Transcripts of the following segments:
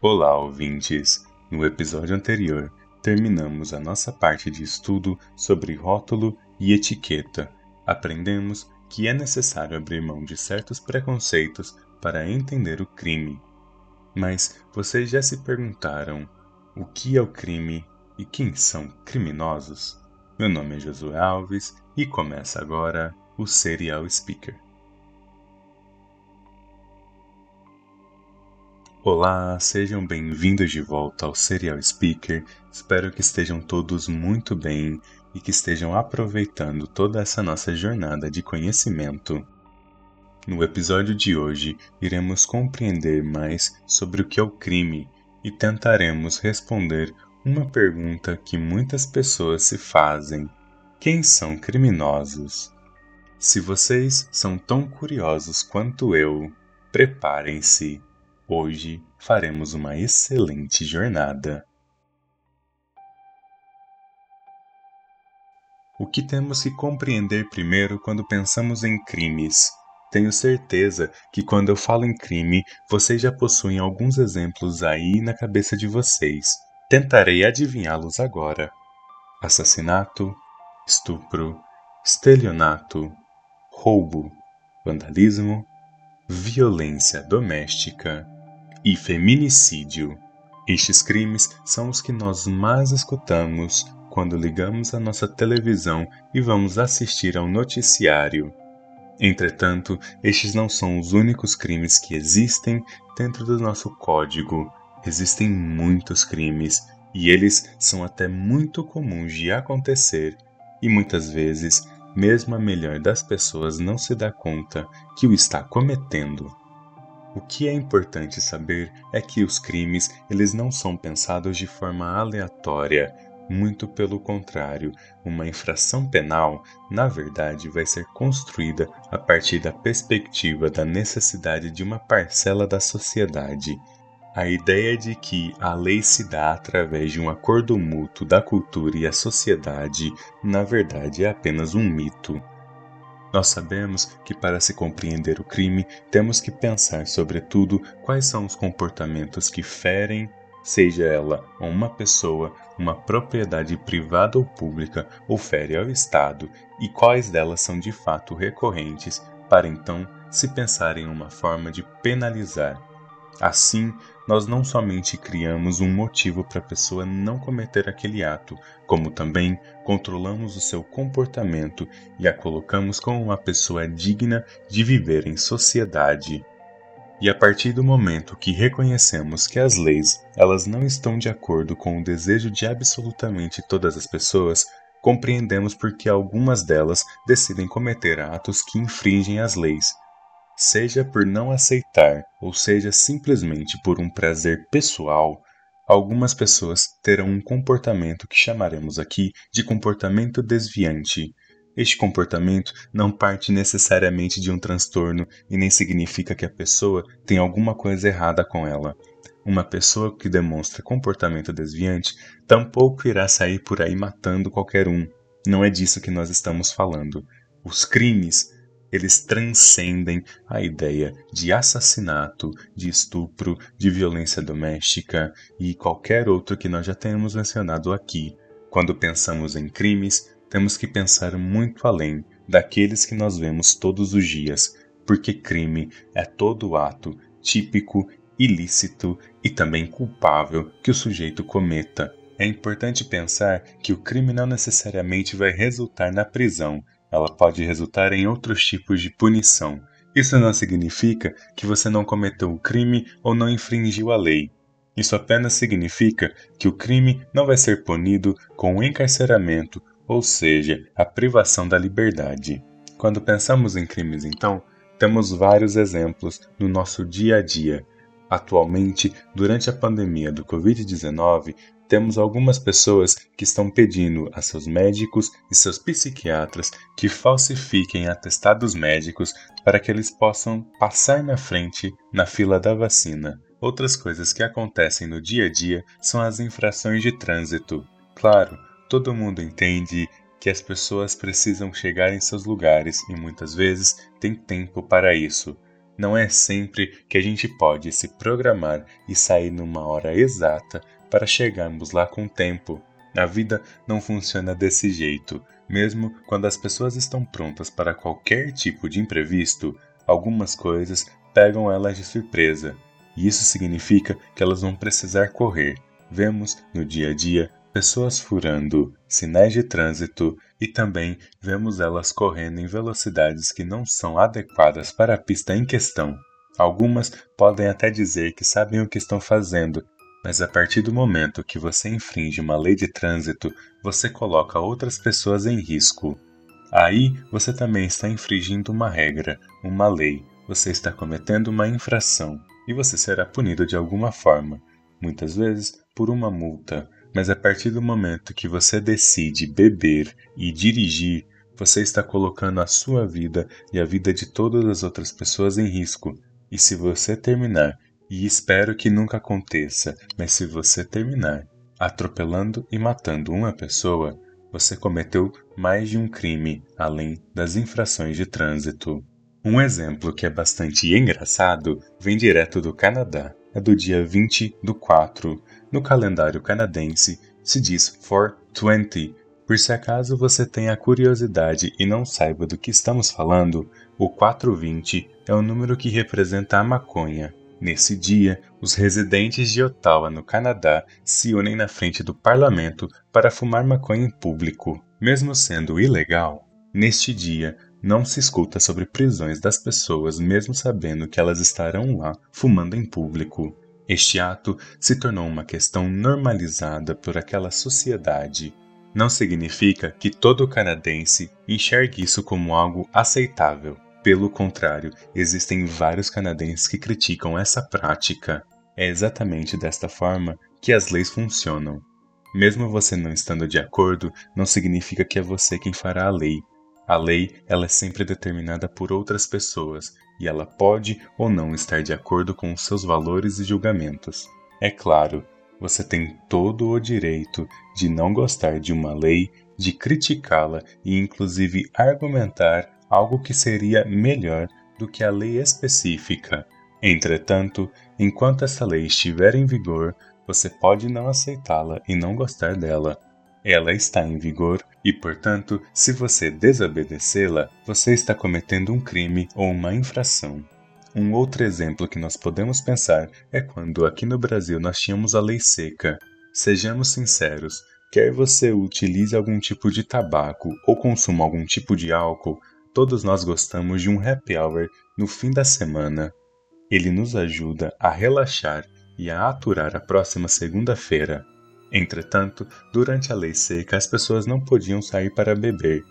Olá, ouvintes! No episódio anterior, terminamos a nossa parte de estudo sobre rótulo e etiqueta. Aprendemos que é necessário abrir mão de certos preconceitos para entender o crime. Mas vocês já se perguntaram o que é o crime e quem são criminosos? Meu nome é Josué Alves e começa agora o Serial Speaker. Olá, sejam bem-vindos de volta ao Serial Speaker. Espero que estejam todos muito bem e que estejam aproveitando toda essa nossa jornada de conhecimento. No episódio de hoje, iremos compreender mais sobre o que é o crime e tentaremos responder uma pergunta que muitas pessoas se fazem: quem são criminosos? Se vocês são tão curiosos quanto eu, preparem-se Hoje faremos uma excelente jornada. O que temos que compreender primeiro quando pensamos em crimes? Tenho certeza que quando eu falo em crime, vocês já possuem alguns exemplos aí na cabeça de vocês. Tentarei adivinhá-los agora: assassinato, estupro, estelionato, roubo, vandalismo, violência doméstica e feminicídio. Estes crimes são os que nós mais escutamos quando ligamos a nossa televisão e vamos assistir ao noticiário. Entretanto, estes não são os únicos crimes que existem dentro do nosso código. Existem muitos crimes e eles são até muito comuns de acontecer, e muitas vezes, mesmo a melhor das pessoas não se dá conta que o está cometendo. O que é importante saber é que os crimes eles não são pensados de forma aleatória, muito pelo contrário, uma infração penal, na verdade, vai ser construída a partir da perspectiva da necessidade de uma parcela da sociedade. A ideia de que a lei se dá através de um acordo mútuo da cultura e a sociedade, na verdade, é apenas um mito. Nós sabemos que para se compreender o crime, temos que pensar, sobretudo, quais são os comportamentos que ferem, seja ela uma pessoa, uma propriedade privada ou pública, ou fere ao Estado, e quais delas são de fato recorrentes, para então se pensar em uma forma de penalizar. Assim, nós não somente criamos um motivo para a pessoa não cometer aquele ato, como também controlamos o seu comportamento e a colocamos como uma pessoa digna de viver em sociedade. E a partir do momento que reconhecemos que as leis, elas não estão de acordo com o desejo de absolutamente todas as pessoas, compreendemos porque algumas delas decidem cometer atos que infringem as leis seja por não aceitar ou seja simplesmente por um prazer pessoal, algumas pessoas terão um comportamento que chamaremos aqui de comportamento desviante. Este comportamento não parte necessariamente de um transtorno e nem significa que a pessoa tem alguma coisa errada com ela. Uma pessoa que demonstra comportamento desviante tampouco irá sair por aí matando qualquer um. Não é disso que nós estamos falando. Os crimes eles transcendem a ideia de assassinato, de estupro, de violência doméstica e qualquer outro que nós já tenhamos mencionado aqui. Quando pensamos em crimes, temos que pensar muito além daqueles que nós vemos todos os dias, porque crime é todo ato típico, ilícito e também culpável que o sujeito cometa. É importante pensar que o crime não necessariamente vai resultar na prisão, ela pode resultar em outros tipos de punição. Isso não significa que você não cometeu o crime ou não infringiu a lei. Isso apenas significa que o crime não vai ser punido com o encarceramento, ou seja, a privação da liberdade. Quando pensamos em crimes, então, temos vários exemplos no nosso dia a dia. Atualmente, durante a pandemia do Covid-19, temos algumas pessoas que estão pedindo a seus médicos e seus psiquiatras que falsifiquem atestados médicos para que eles possam passar na frente na fila da vacina. Outras coisas que acontecem no dia a dia são as infrações de trânsito. Claro, todo mundo entende que as pessoas precisam chegar em seus lugares e muitas vezes tem tempo para isso. Não é sempre que a gente pode se programar e sair numa hora exata para chegarmos lá com tempo. A vida não funciona desse jeito. Mesmo quando as pessoas estão prontas para qualquer tipo de imprevisto, algumas coisas pegam elas de surpresa. E isso significa que elas vão precisar correr. Vemos no dia a dia pessoas furando sinais de trânsito e também vemos elas correndo em velocidades que não são adequadas para a pista em questão. Algumas podem até dizer que sabem o que estão fazendo, mas a partir do momento que você infringe uma lei de trânsito, você coloca outras pessoas em risco. Aí você também está infringindo uma regra, uma lei, você está cometendo uma infração e você será punido de alguma forma, muitas vezes por uma multa. Mas a partir do momento que você decide beber e dirigir, você está colocando a sua vida e a vida de todas as outras pessoas em risco. E se você terminar e espero que nunca aconteça, mas se você terminar atropelando e matando uma pessoa, você cometeu mais de um crime além das infrações de trânsito. Um exemplo que é bastante engraçado vem direto do Canadá. É do dia 20 do 4. No calendário canadense se diz 420. Por se acaso você tenha curiosidade e não saiba do que estamos falando, o 420 é o número que representa a maconha, Nesse dia, os residentes de Ottawa, no Canadá, se unem na frente do parlamento para fumar maconha em público. Mesmo sendo ilegal, neste dia não se escuta sobre prisões das pessoas, mesmo sabendo que elas estarão lá fumando em público. Este ato se tornou uma questão normalizada por aquela sociedade. Não significa que todo canadense enxergue isso como algo aceitável. Pelo contrário, existem vários canadenses que criticam essa prática. É exatamente desta forma que as leis funcionam. Mesmo você não estando de acordo, não significa que é você quem fará a lei. A lei, ela é sempre determinada por outras pessoas e ela pode ou não estar de acordo com os seus valores e julgamentos. É claro, você tem todo o direito de não gostar de uma lei, de criticá-la e inclusive argumentar algo que seria melhor do que a lei específica. Entretanto, enquanto essa lei estiver em vigor, você pode não aceitá-la e não gostar dela. Ela está em vigor e, portanto, se você desobedecê-la, você está cometendo um crime ou uma infração. Um outro exemplo que nós podemos pensar é quando aqui no Brasil nós tínhamos a lei seca. Sejamos sinceros, quer você utilize algum tipo de tabaco ou consuma algum tipo de álcool, Todos nós gostamos de um happy hour no fim da semana. Ele nos ajuda a relaxar e a aturar a próxima segunda-feira. Entretanto, durante a lei seca, as pessoas não podiam sair para beber.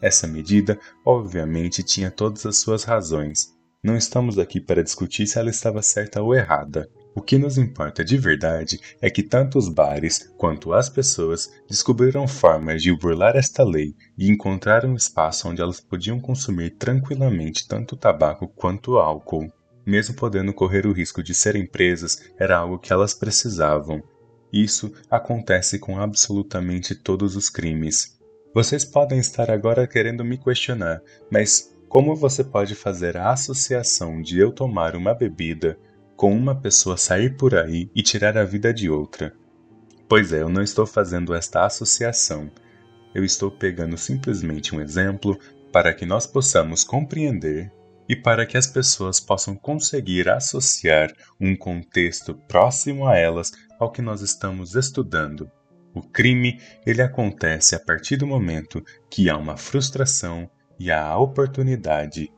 Essa medida, obviamente, tinha todas as suas razões. Não estamos aqui para discutir se ela estava certa ou errada. O que nos importa de verdade é que tanto os bares quanto as pessoas descobriram formas de burlar esta lei e encontraram espaço onde elas podiam consumir tranquilamente tanto tabaco quanto álcool. Mesmo podendo correr o risco de serem presas, era algo que elas precisavam. Isso acontece com absolutamente todos os crimes. Vocês podem estar agora querendo me questionar, mas como você pode fazer a associação de eu tomar uma bebida com uma pessoa sair por aí e tirar a vida de outra. Pois é, eu não estou fazendo esta associação. Eu estou pegando simplesmente um exemplo para que nós possamos compreender e para que as pessoas possam conseguir associar um contexto próximo a elas ao que nós estamos estudando. O crime, ele acontece a partir do momento que há uma frustração e há a oportunidade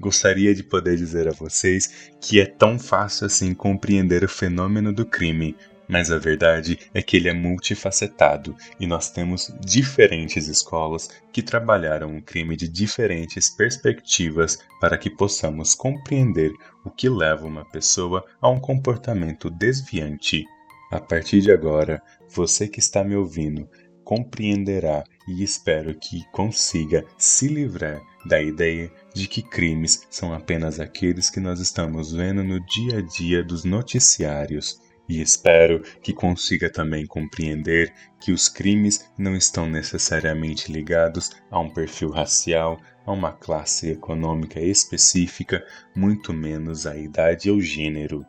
Gostaria de poder dizer a vocês que é tão fácil assim compreender o fenômeno do crime, mas a verdade é que ele é multifacetado e nós temos diferentes escolas que trabalharam o crime de diferentes perspectivas para que possamos compreender o que leva uma pessoa a um comportamento desviante. A partir de agora, você que está me ouvindo compreenderá e espero que consiga se livrar da ideia de que crimes são apenas aqueles que nós estamos vendo no dia a dia dos noticiários. E espero que consiga também compreender que os crimes não estão necessariamente ligados a um perfil racial, a uma classe econômica específica, muito menos à idade ou gênero.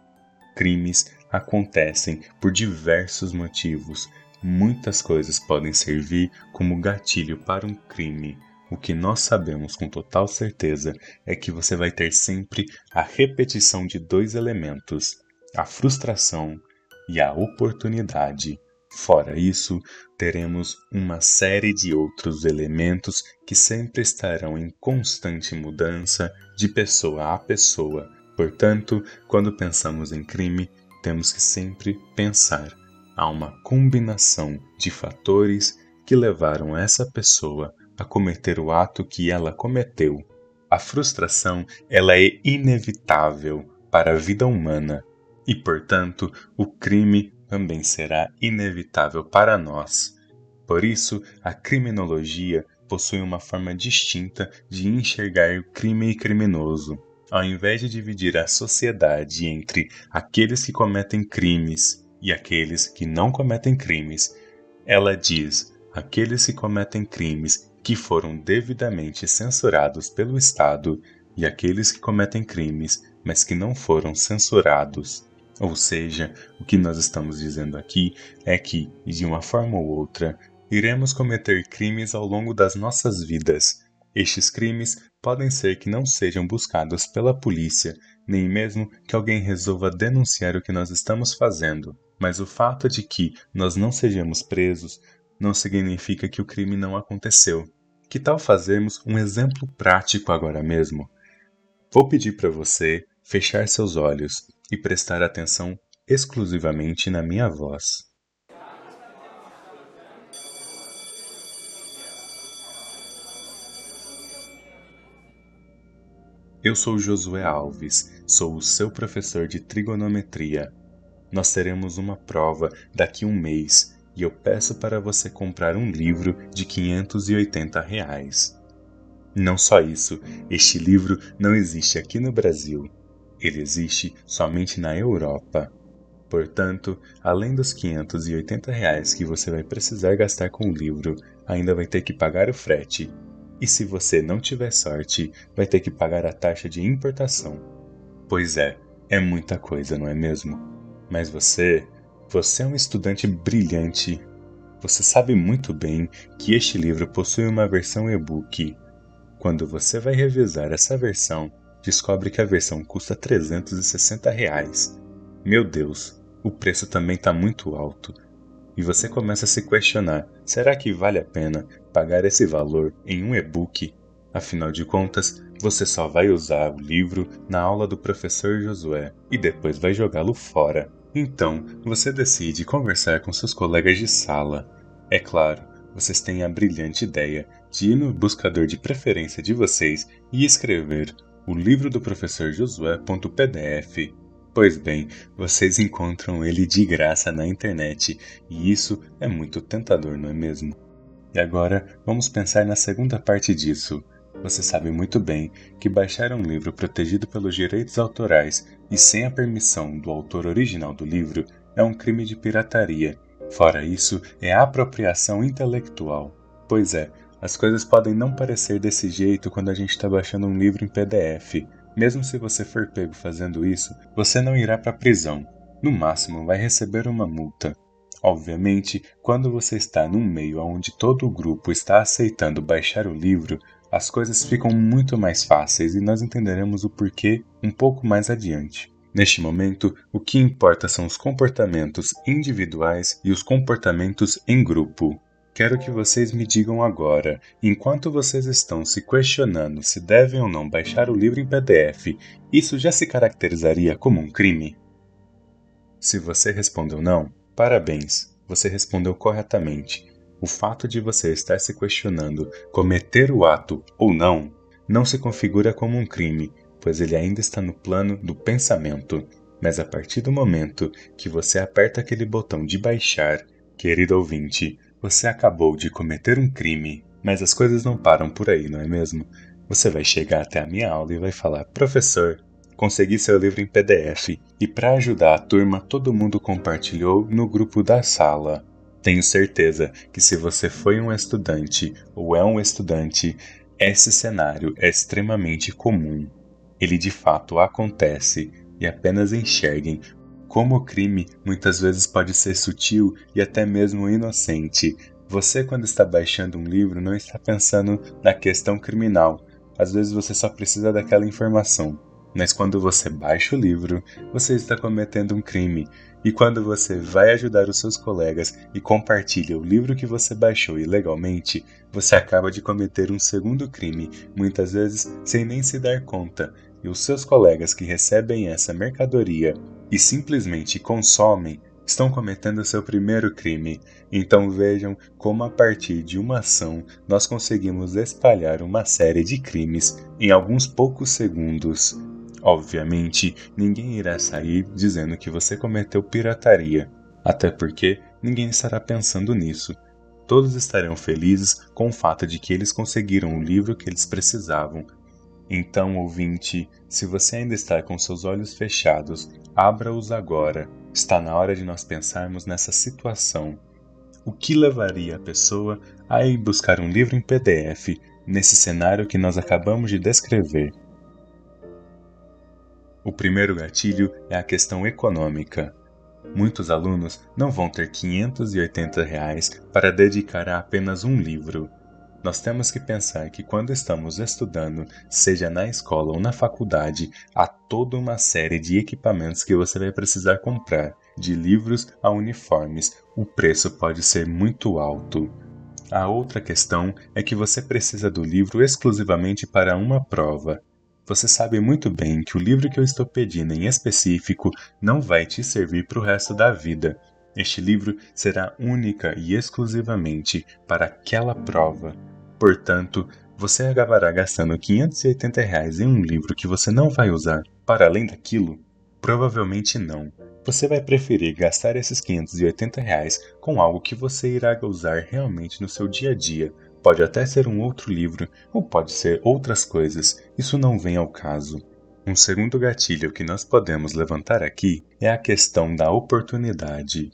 Crimes acontecem por diversos motivos. Muitas coisas podem servir como gatilho para um crime. O que nós sabemos com total certeza é que você vai ter sempre a repetição de dois elementos: a frustração e a oportunidade. Fora isso, teremos uma série de outros elementos que sempre estarão em constante mudança de pessoa a pessoa. Portanto, quando pensamos em crime, temos que sempre pensar há uma combinação de fatores que levaram essa pessoa a cometer o ato que ela cometeu. A frustração, ela é inevitável para a vida humana e, portanto, o crime também será inevitável para nós. Por isso, a criminologia possui uma forma distinta de enxergar o crime e criminoso. Ao invés de dividir a sociedade entre aqueles que cometem crimes e aqueles que não cometem crimes, ela diz aqueles que cometem crimes que foram devidamente censurados pelo Estado e aqueles que cometem crimes, mas que não foram censurados. Ou seja, o que nós estamos dizendo aqui é que, de uma forma ou outra, iremos cometer crimes ao longo das nossas vidas. Estes crimes podem ser que não sejam buscados pela polícia, nem mesmo que alguém resolva denunciar o que nós estamos fazendo. Mas o fato de que nós não sejamos presos não significa que o crime não aconteceu. Que tal fazermos um exemplo prático agora mesmo? Vou pedir para você fechar seus olhos e prestar atenção exclusivamente na minha voz. Eu sou Josué Alves, sou o seu professor de trigonometria. Nós teremos uma prova daqui a um mês e eu peço para você comprar um livro de 580 reais. Não só isso, este livro não existe aqui no Brasil. Ele existe somente na Europa. Portanto, além dos 580 reais que você vai precisar gastar com o livro, ainda vai ter que pagar o frete. E se você não tiver sorte, vai ter que pagar a taxa de importação. Pois é, é muita coisa, não é mesmo? Mas você, você é um estudante brilhante. Você sabe muito bem que este livro possui uma versão e-book. Quando você vai revisar essa versão, descobre que a versão custa 360 reais. Meu Deus, o preço também está muito alto. E você começa a se questionar: será que vale a pena pagar esse valor em um e-book? Afinal de contas, você só vai usar o livro na aula do professor Josué e depois vai jogá-lo fora. Então, você decide conversar com seus colegas de sala. É claro, vocês têm a brilhante ideia de ir no buscador de preferência de vocês e escrever o livro do professor Josué.pdf. Pois bem, vocês encontram ele de graça na internet, e isso é muito tentador, não é mesmo? E agora vamos pensar na segunda parte disso. Você sabe muito bem que baixar um livro protegido pelos direitos autorais e sem a permissão do autor original do livro é um crime de pirataria. Fora isso, é apropriação intelectual. Pois é, as coisas podem não parecer desse jeito quando a gente está baixando um livro em PDF. Mesmo se você for pego fazendo isso, você não irá para a prisão. No máximo, vai receber uma multa. Obviamente, quando você está num meio onde todo o grupo está aceitando baixar o livro, as coisas ficam muito mais fáceis e nós entenderemos o porquê um pouco mais adiante. Neste momento, o que importa são os comportamentos individuais e os comportamentos em grupo. Quero que vocês me digam agora, enquanto vocês estão se questionando se devem ou não baixar o livro em PDF, isso já se caracterizaria como um crime? Se você respondeu não, parabéns, você respondeu corretamente. O fato de você estar se questionando cometer o ato ou não não se configura como um crime, pois ele ainda está no plano do pensamento. Mas a partir do momento que você aperta aquele botão de baixar, querido ouvinte, você acabou de cometer um crime, mas as coisas não param por aí, não é mesmo? Você vai chegar até a minha aula e vai falar: Professor, consegui seu livro em PDF e, para ajudar a turma, todo mundo compartilhou no grupo da sala. Tenho certeza que se você foi um estudante ou é um estudante, esse cenário é extremamente comum. Ele de fato acontece e apenas enxerguem como o crime muitas vezes pode ser sutil e até mesmo inocente. Você, quando está baixando um livro, não está pensando na questão criminal. Às vezes você só precisa daquela informação. Mas quando você baixa o livro, você está cometendo um crime e quando você vai ajudar os seus colegas e compartilha o livro que você baixou ilegalmente, você acaba de cometer um segundo crime, muitas vezes sem nem se dar conta, e os seus colegas que recebem essa mercadoria e simplesmente consomem estão cometendo seu primeiro crime. Então vejam como a partir de uma ação nós conseguimos espalhar uma série de crimes em alguns poucos segundos. Obviamente, ninguém irá sair dizendo que você cometeu pirataria, até porque ninguém estará pensando nisso. Todos estarão felizes com o fato de que eles conseguiram o livro que eles precisavam. Então, ouvinte, se você ainda está com seus olhos fechados, abra-os agora. Está na hora de nós pensarmos nessa situação. O que levaria a pessoa a ir buscar um livro em PDF nesse cenário que nós acabamos de descrever? O primeiro gatilho é a questão econômica. Muitos alunos não vão ter 580 reais para dedicar a apenas um livro. Nós temos que pensar que quando estamos estudando, seja na escola ou na faculdade, há toda uma série de equipamentos que você vai precisar comprar, de livros a uniformes. O preço pode ser muito alto. A outra questão é que você precisa do livro exclusivamente para uma prova. Você sabe muito bem que o livro que eu estou pedindo em específico não vai te servir para o resto da vida. Este livro será única e exclusivamente para aquela prova. Portanto, você acabará gastando 580 reais em um livro que você não vai usar para além daquilo? Provavelmente não. Você vai preferir gastar esses 580 reais com algo que você irá usar realmente no seu dia a dia, Pode até ser um outro livro, ou pode ser outras coisas, isso não vem ao caso. Um segundo gatilho que nós podemos levantar aqui é a questão da oportunidade.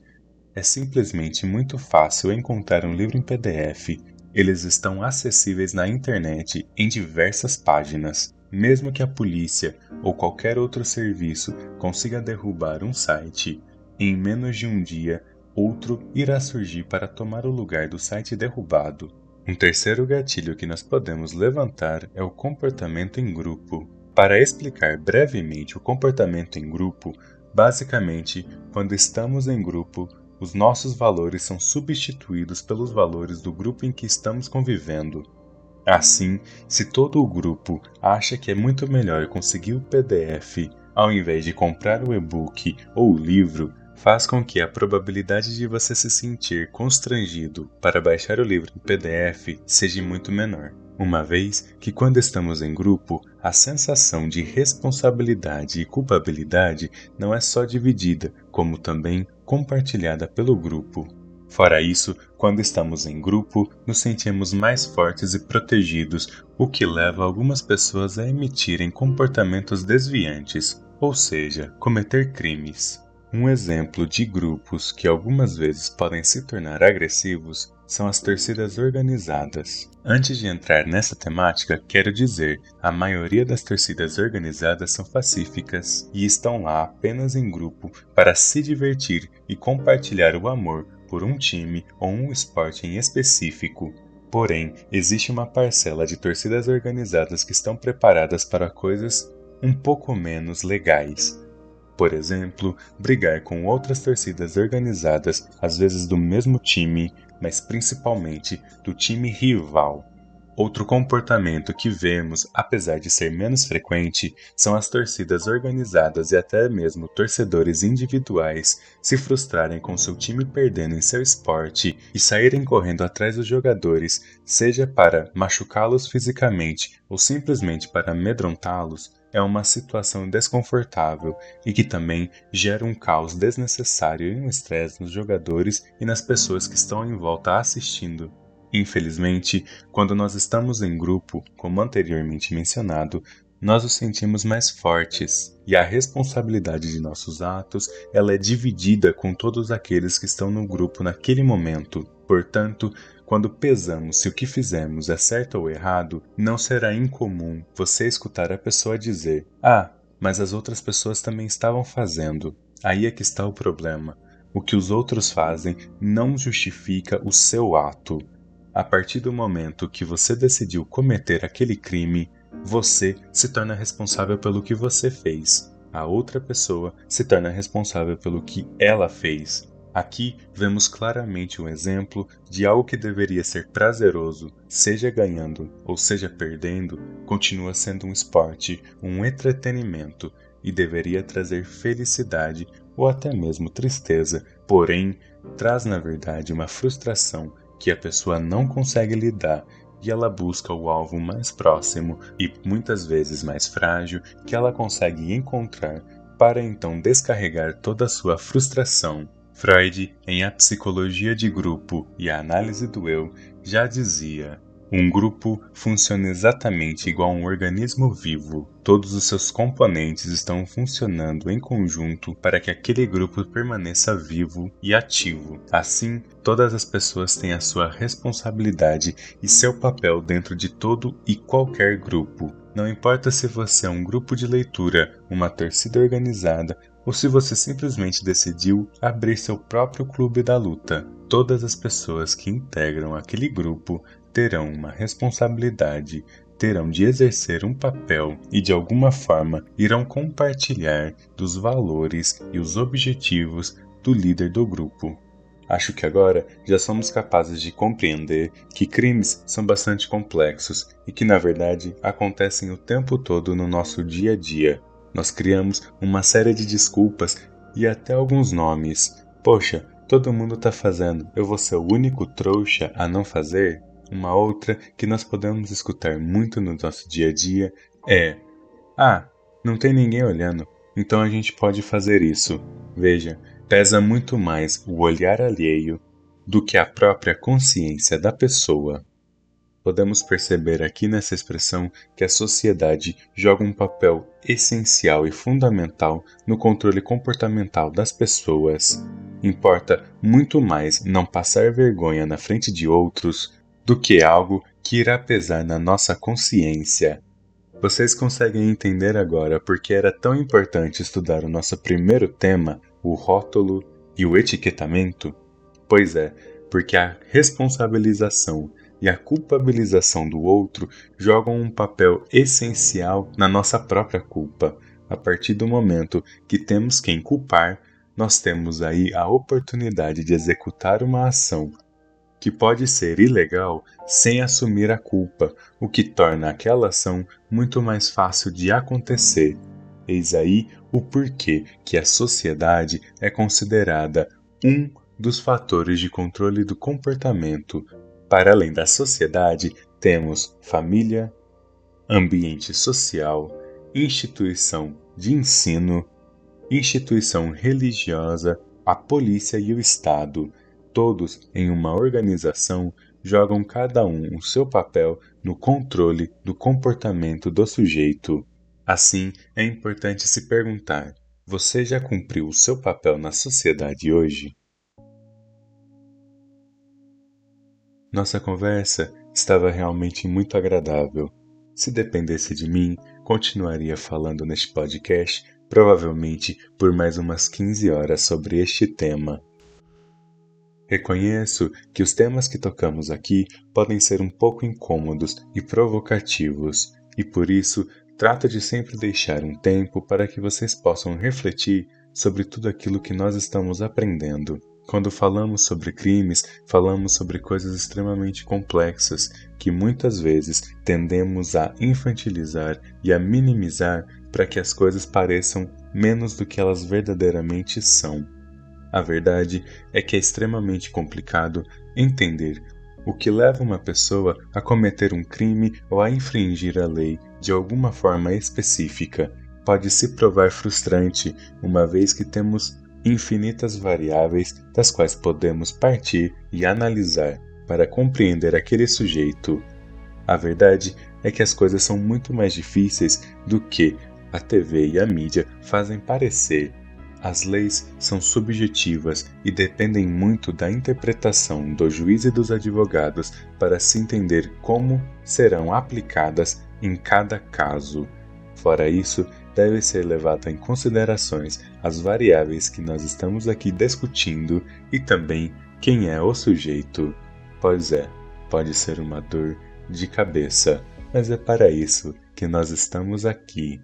É simplesmente muito fácil encontrar um livro em PDF. Eles estão acessíveis na internet em diversas páginas. Mesmo que a polícia ou qualquer outro serviço consiga derrubar um site, em menos de um dia, outro irá surgir para tomar o lugar do site derrubado. Um terceiro gatilho que nós podemos levantar é o comportamento em grupo. Para explicar brevemente o comportamento em grupo, basicamente, quando estamos em grupo, os nossos valores são substituídos pelos valores do grupo em que estamos convivendo. Assim, se todo o grupo acha que é muito melhor conseguir o PDF ao invés de comprar o e-book ou o livro, faz com que a probabilidade de você se sentir constrangido para baixar o livro em PDF seja muito menor, uma vez que quando estamos em grupo, a sensação de responsabilidade e culpabilidade não é só dividida, como também compartilhada pelo grupo. Fora isso, quando estamos em grupo, nos sentimos mais fortes e protegidos, o que leva algumas pessoas a emitirem comportamentos desviantes, ou seja, cometer crimes. Um exemplo de grupos que algumas vezes podem se tornar agressivos são as torcidas organizadas. Antes de entrar nessa temática, quero dizer, a maioria das torcidas organizadas são pacíficas e estão lá apenas em grupo para se divertir e compartilhar o amor por um time ou um esporte em específico. Porém, existe uma parcela de torcidas organizadas que estão preparadas para coisas um pouco menos legais, por exemplo, brigar com outras torcidas organizadas, às vezes do mesmo time, mas principalmente do time rival. Outro comportamento que vemos, apesar de ser menos frequente, são as torcidas organizadas e até mesmo torcedores individuais se frustrarem com seu time perdendo em seu esporte e saírem correndo atrás dos jogadores, seja para machucá-los fisicamente ou simplesmente para amedrontá-los, é uma situação desconfortável e que também gera um caos desnecessário e um estresse nos jogadores e nas pessoas que estão em volta assistindo. Infelizmente, quando nós estamos em grupo, como anteriormente mencionado, nós os sentimos mais fortes e a responsabilidade de nossos atos ela é dividida com todos aqueles que estão no grupo naquele momento. Portanto, quando pesamos se o que fizemos é certo ou errado, não será incomum você escutar a pessoa dizer: "Ah, mas as outras pessoas também estavam fazendo". Aí é que está o problema. O que os outros fazem não justifica o seu ato. A partir do momento que você decidiu cometer aquele crime, você se torna responsável pelo que você fez. A outra pessoa se torna responsável pelo que ela fez. Aqui vemos claramente um exemplo de algo que deveria ser prazeroso, seja ganhando ou seja perdendo, continua sendo um esporte, um entretenimento e deveria trazer felicidade ou até mesmo tristeza, porém traz na verdade uma frustração que a pessoa não consegue lidar e ela busca o alvo mais próximo e muitas vezes mais frágil que ela consegue encontrar para então descarregar toda a sua frustração. Freud, em A Psicologia de Grupo e a Análise do Eu, já dizia: um grupo funciona exatamente igual a um organismo vivo. Todos os seus componentes estão funcionando em conjunto para que aquele grupo permaneça vivo e ativo. Assim, todas as pessoas têm a sua responsabilidade e seu papel dentro de todo e qualquer grupo. Não importa se você é um grupo de leitura, uma torcida organizada ou se você simplesmente decidiu abrir seu próprio clube da luta. Todas as pessoas que integram aquele grupo terão uma responsabilidade, terão de exercer um papel e de alguma forma irão compartilhar dos valores e os objetivos do líder do grupo. Acho que agora já somos capazes de compreender que crimes são bastante complexos e que, na verdade, acontecem o tempo todo no nosso dia a dia. Nós criamos uma série de desculpas e até alguns nomes. Poxa, todo mundo tá fazendo, eu vou ser o único trouxa a não fazer? Uma outra que nós podemos escutar muito no nosso dia a dia é: Ah, não tem ninguém olhando, então a gente pode fazer isso. Veja, pesa muito mais o olhar alheio do que a própria consciência da pessoa. Podemos perceber aqui nessa expressão que a sociedade joga um papel essencial e fundamental no controle comportamental das pessoas. Importa muito mais não passar vergonha na frente de outros do que algo que irá pesar na nossa consciência. Vocês conseguem entender agora por que era tão importante estudar o nosso primeiro tema, o rótulo e o etiquetamento? Pois é, porque a responsabilização e a culpabilização do outro jogam um papel essencial na nossa própria culpa. A partir do momento que temos quem culpar, nós temos aí a oportunidade de executar uma ação que pode ser ilegal sem assumir a culpa, o que torna aquela ação muito mais fácil de acontecer. Eis aí o porquê que a sociedade é considerada um dos fatores de controle do comportamento. Para além da sociedade, temos família, ambiente social, instituição de ensino, instituição religiosa, a polícia e o Estado todos em uma organização jogam cada um o seu papel no controle do comportamento do sujeito. Assim, é importante se perguntar: você já cumpriu o seu papel na sociedade hoje? Nossa conversa estava realmente muito agradável. Se dependesse de mim, continuaria falando neste podcast, provavelmente por mais umas 15 horas sobre este tema. Reconheço que os temas que tocamos aqui podem ser um pouco incômodos e provocativos, e por isso trato de sempre deixar um tempo para que vocês possam refletir sobre tudo aquilo que nós estamos aprendendo. Quando falamos sobre crimes, falamos sobre coisas extremamente complexas que muitas vezes tendemos a infantilizar e a minimizar para que as coisas pareçam menos do que elas verdadeiramente são. A verdade é que é extremamente complicado entender o que leva uma pessoa a cometer um crime ou a infringir a lei de alguma forma específica. Pode se provar frustrante, uma vez que temos infinitas variáveis das quais podemos partir e analisar para compreender aquele sujeito. A verdade é que as coisas são muito mais difíceis do que a TV e a mídia fazem parecer. As leis são subjetivas e dependem muito da interpretação do juiz e dos advogados para se entender como serão aplicadas em cada caso. Fora isso, deve ser levado em considerações as variáveis que nós estamos aqui discutindo e também quem é o sujeito. Pois é, pode ser uma dor de cabeça, mas é para isso que nós estamos aqui.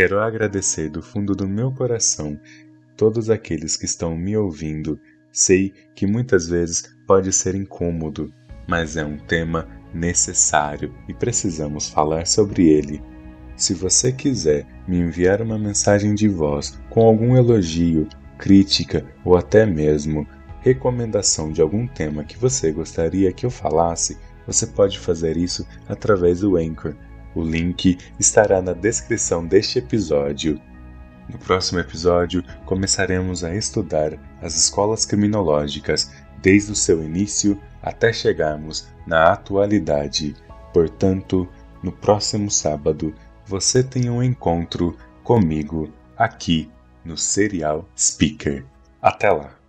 Quero agradecer do fundo do meu coração todos aqueles que estão me ouvindo. Sei que muitas vezes pode ser incômodo, mas é um tema necessário e precisamos falar sobre ele. Se você quiser me enviar uma mensagem de voz com algum elogio, crítica ou até mesmo recomendação de algum tema que você gostaria que eu falasse, você pode fazer isso através do Anchor o link estará na descrição deste episódio. No próximo episódio, começaremos a estudar as escolas criminológicas desde o seu início até chegarmos na atualidade. Portanto, no próximo sábado, você tem um encontro comigo aqui no Serial Speaker. Até lá!